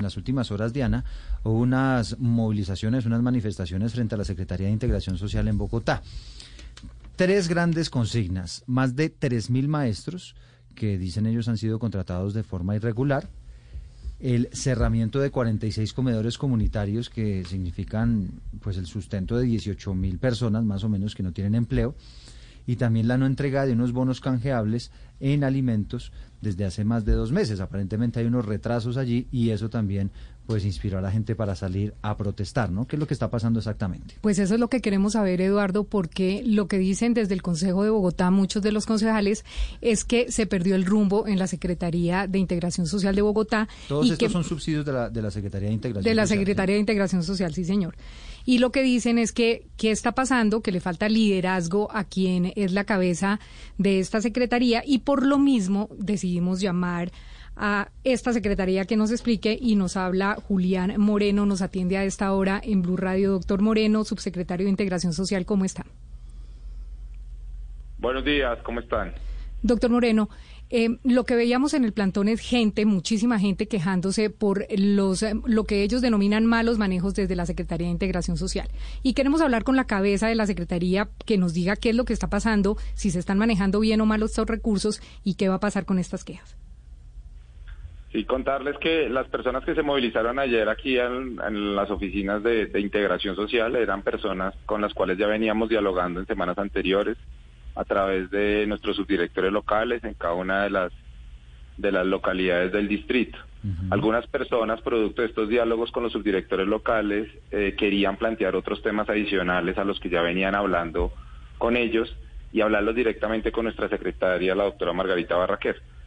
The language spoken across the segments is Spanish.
En las últimas horas, Diana, hubo unas movilizaciones, unas manifestaciones frente a la Secretaría de Integración Social en Bogotá. Tres grandes consignas, más de 3.000 maestros que dicen ellos han sido contratados de forma irregular, el cerramiento de 46 comedores comunitarios que significan pues el sustento de 18.000 personas más o menos que no tienen empleo y también la no entrega de unos bonos canjeables en alimentos desde hace más de dos meses. Aparentemente hay unos retrasos allí y eso también pues inspiró a la gente para salir a protestar, ¿no? ¿Qué es lo que está pasando exactamente? Pues eso es lo que queremos saber, Eduardo, porque lo que dicen desde el Consejo de Bogotá muchos de los concejales es que se perdió el rumbo en la Secretaría de Integración Social de Bogotá. Todos y estos que, son subsidios de la, de la Secretaría de Integración De la Social, Secretaría de Integración Social, sí, señor. Y lo que dicen es que, ¿qué está pasando? Que le falta liderazgo a quien es la cabeza de esta Secretaría y por lo mismo decidimos llamar a esta secretaría que nos explique y nos habla Julián Moreno, nos atiende a esta hora en Blue Radio. Doctor Moreno, subsecretario de Integración Social, ¿cómo está? Buenos días, ¿cómo están? Doctor Moreno, eh, lo que veíamos en el plantón es gente, muchísima gente quejándose por los eh, lo que ellos denominan malos manejos desde la Secretaría de Integración Social. Y queremos hablar con la cabeza de la Secretaría que nos diga qué es lo que está pasando, si se están manejando bien o mal estos recursos y qué va a pasar con estas quejas. Sí, contarles que las personas que se movilizaron ayer aquí en, en las oficinas de, de, integración social eran personas con las cuales ya veníamos dialogando en semanas anteriores a través de nuestros subdirectores locales en cada una de las de las localidades del distrito. Uh -huh. Algunas personas, producto de estos diálogos con los subdirectores locales, eh, querían plantear otros temas adicionales a los que ya venían hablando con ellos y hablarlos directamente con nuestra secretaria, la doctora Margarita Barraquer.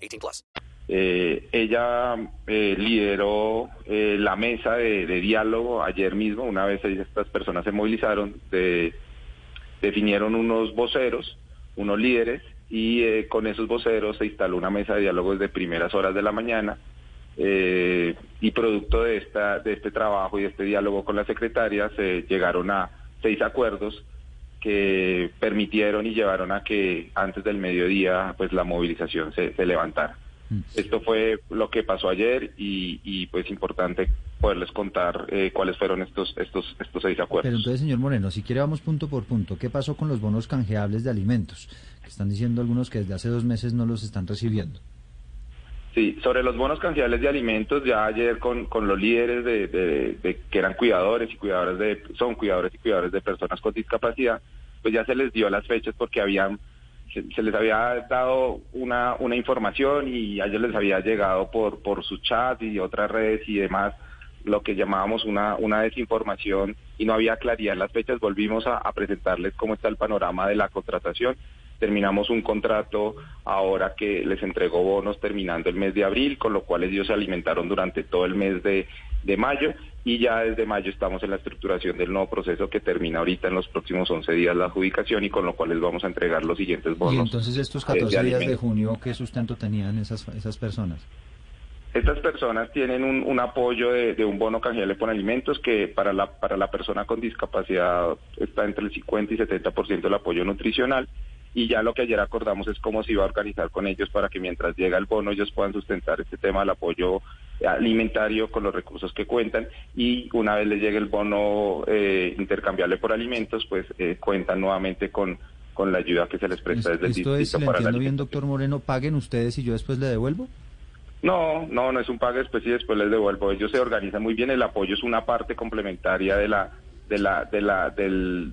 18 plus. Eh, ella eh, lideró eh, la mesa de, diálogo ayer mismo, una vez estas personas se movilizaron, de, definieron unos voceros, unos líderes, y eh, con esos voceros se instaló una mesa de diálogo desde primeras horas de la mañana, eh, y producto de, esta, de este trabajo y de este diálogo con la secretaria se llegaron a seis acuerdos que permitieron y llevaron a que antes del mediodía pues la movilización se, se levantara. Mm. Esto fue lo que pasó ayer y, y pues importante poderles contar eh, cuáles fueron estos estos estos seis acuerdos. Pero entonces, señor Moreno, si quiere vamos punto por punto. ¿Qué pasó con los bonos canjeables de alimentos? Que están diciendo algunos que desde hace dos meses no los están recibiendo. Sí, sobre los bonos canjeables de alimentos, ya ayer con, con los líderes de, de, de, que eran cuidadores y cuidadoras de, son cuidadores y cuidadores de personas con discapacidad, pues ya se les dio las fechas porque habían, se, se les había dado una, una información y a ellos les había llegado por, por su chat y otras redes y demás lo que llamábamos una, una desinformación y no había claridad en las fechas, volvimos a, a presentarles cómo está el panorama de la contratación terminamos un contrato ahora que les entregó bonos terminando el mes de abril, con lo cual ellos se alimentaron durante todo el mes de, de mayo y ya desde mayo estamos en la estructuración del nuevo proceso que termina ahorita en los próximos 11 días la adjudicación y con lo cual les vamos a entregar los siguientes bonos. Y entonces estos 14 de días de junio, ¿qué sustento tenían esas, esas personas? Estas personas tienen un, un apoyo de, de, un bono canjeable por alimentos que para la, para la persona con discapacidad está entre el 50 y 70% del apoyo nutricional y ya lo que ayer acordamos es cómo se iba a organizar con ellos para que mientras llega el bono ellos puedan sustentar este tema del apoyo alimentario con los recursos que cuentan y una vez les llegue el bono eh, intercambiable por alimentos pues eh, cuentan nuevamente con con la ayuda que se les presta desde el distrito es, para entiendo bien doctor Moreno paguen ustedes y yo después le devuelvo no, no, no es un pago después y después les devuelvo. Ellos se organizan muy bien. El apoyo es una parte complementaria de la, de la, de la, del,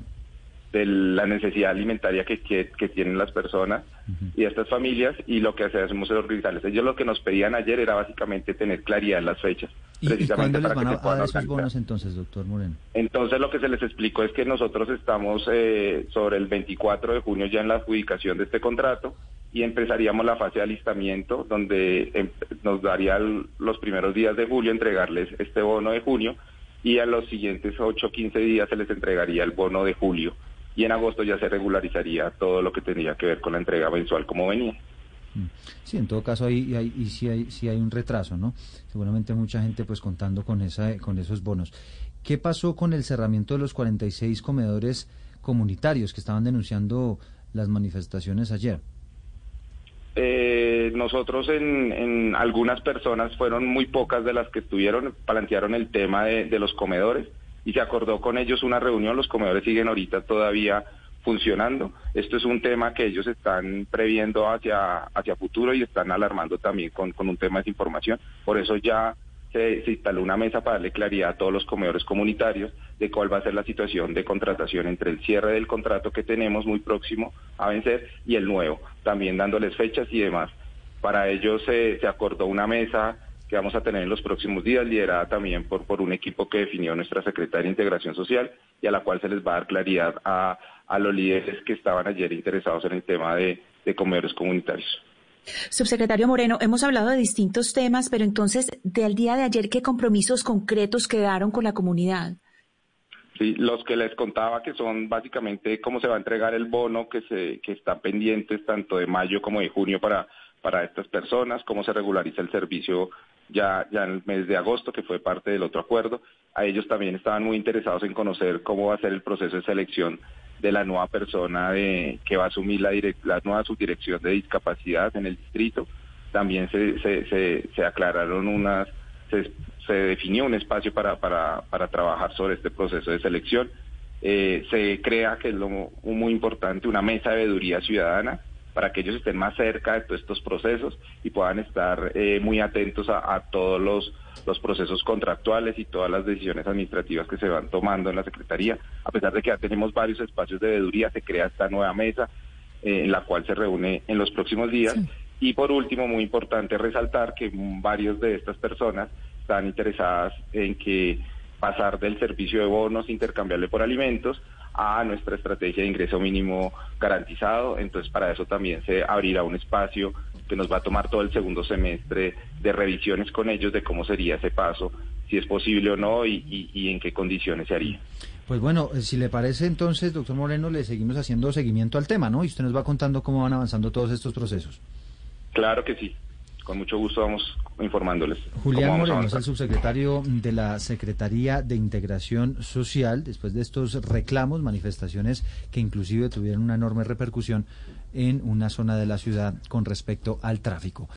de la necesidad alimentaria que, que, que tienen las personas uh -huh. y estas familias y lo que hacemos es organizarles. Ellos lo que nos pedían ayer era básicamente tener claridad en las fechas. ¿Y, precisamente ¿y cuándo les van a, a esos bonos entonces, doctor Moreno? Entonces lo que se les explicó es que nosotros estamos eh, sobre el 24 de junio ya en la adjudicación de este contrato y empezaríamos la fase de alistamiento, donde em, nos daría los primeros días de julio entregarles este bono de junio y a los siguientes 8 o 15 días se les entregaría el bono de julio y en agosto ya se regularizaría todo lo que tenía que ver con la entrega mensual como venía. Mm. Sí, en todo caso ahí, ahí, sí, hay, sí hay un retraso, ¿no? Seguramente mucha gente pues contando con, esa, con esos bonos. ¿Qué pasó con el cerramiento de los 46 comedores comunitarios que estaban denunciando las manifestaciones ayer? Eh, nosotros en, algunas personas, fueron muy pocas de las que estuvieron, plantearon el tema de, de los comedores y se acordó con ellos una reunión, los comedores siguen ahorita todavía funcionando. Esto es un tema que ellos están previendo hacia, hacia futuro y están alarmando también con, con un tema de información. Por eso ya se, instaló una mesa para darle claridad a todos los comedores comunitarios de cuál va a ser la situación de contratación entre el cierre del contrato que tenemos muy próximo a vencer y el nuevo, también dándoles fechas y demás. Para ello se, se acordó una mesa que vamos a tener en los próximos días, liderada también por, por un equipo que definió nuestra secretaria de Integración Social y a la cual se les va a dar claridad a, a los líderes que estaban ayer interesados en el tema de, de comedores comunitarios. Subsecretario Moreno, hemos hablado de distintos temas, pero entonces, del día de ayer, ¿qué compromisos concretos quedaron con la comunidad? Sí, los que les contaba que son básicamente cómo se va a entregar el bono que se que están pendientes tanto de mayo como de junio para para estas personas, cómo se regulariza el servicio ya, ya en el mes de agosto, que fue parte del otro acuerdo. A ellos también estaban muy interesados en conocer cómo va a ser el proceso de selección de la nueva persona de, que va a asumir la, la nueva subdirección de discapacidad en el distrito. También se, se, se, aclararon unas, se, se, definió un espacio para, para, para trabajar sobre este proceso de selección. Eh, se crea, que es lo muy importante, una mesa de veeduría ciudadana para que ellos estén más cerca de todos estos procesos y puedan estar eh, muy atentos a, todos los, los, procesos contractuales y todas las decisiones administrativas que se van tomando en la Secretaría. A pesar de que ya tenemos varios espacios de veeduría, se crea esta nueva mesa eh, en la cual se reúne en los próximos días. Y por último, muy importante resaltar que varios de estas personas están interesadas en que pasar del servicio de bonos intercambiable por alimentos a nuestra estrategia de ingreso mínimo garantizado. Entonces, para eso también se abrirá un espacio que nos va a tomar todo el segundo semestre de revisiones con ellos de cómo sería ese paso, si es posible o no y, y, en qué condiciones se haría. Pues bueno, eh, si le parece entonces, doctor Moreno, le seguimos haciendo seguimiento al tema, ¿no? Y usted nos va contando cómo van avanzando todos estos procesos. Claro que sí con mucho gusto vamos informándoles. Julián Moreno es el subsecretario de la Secretaría de Integración Social, después de estos reclamos, manifestaciones que inclusive tuvieron una enorme repercusión en una zona de la ciudad con respecto al tráfico.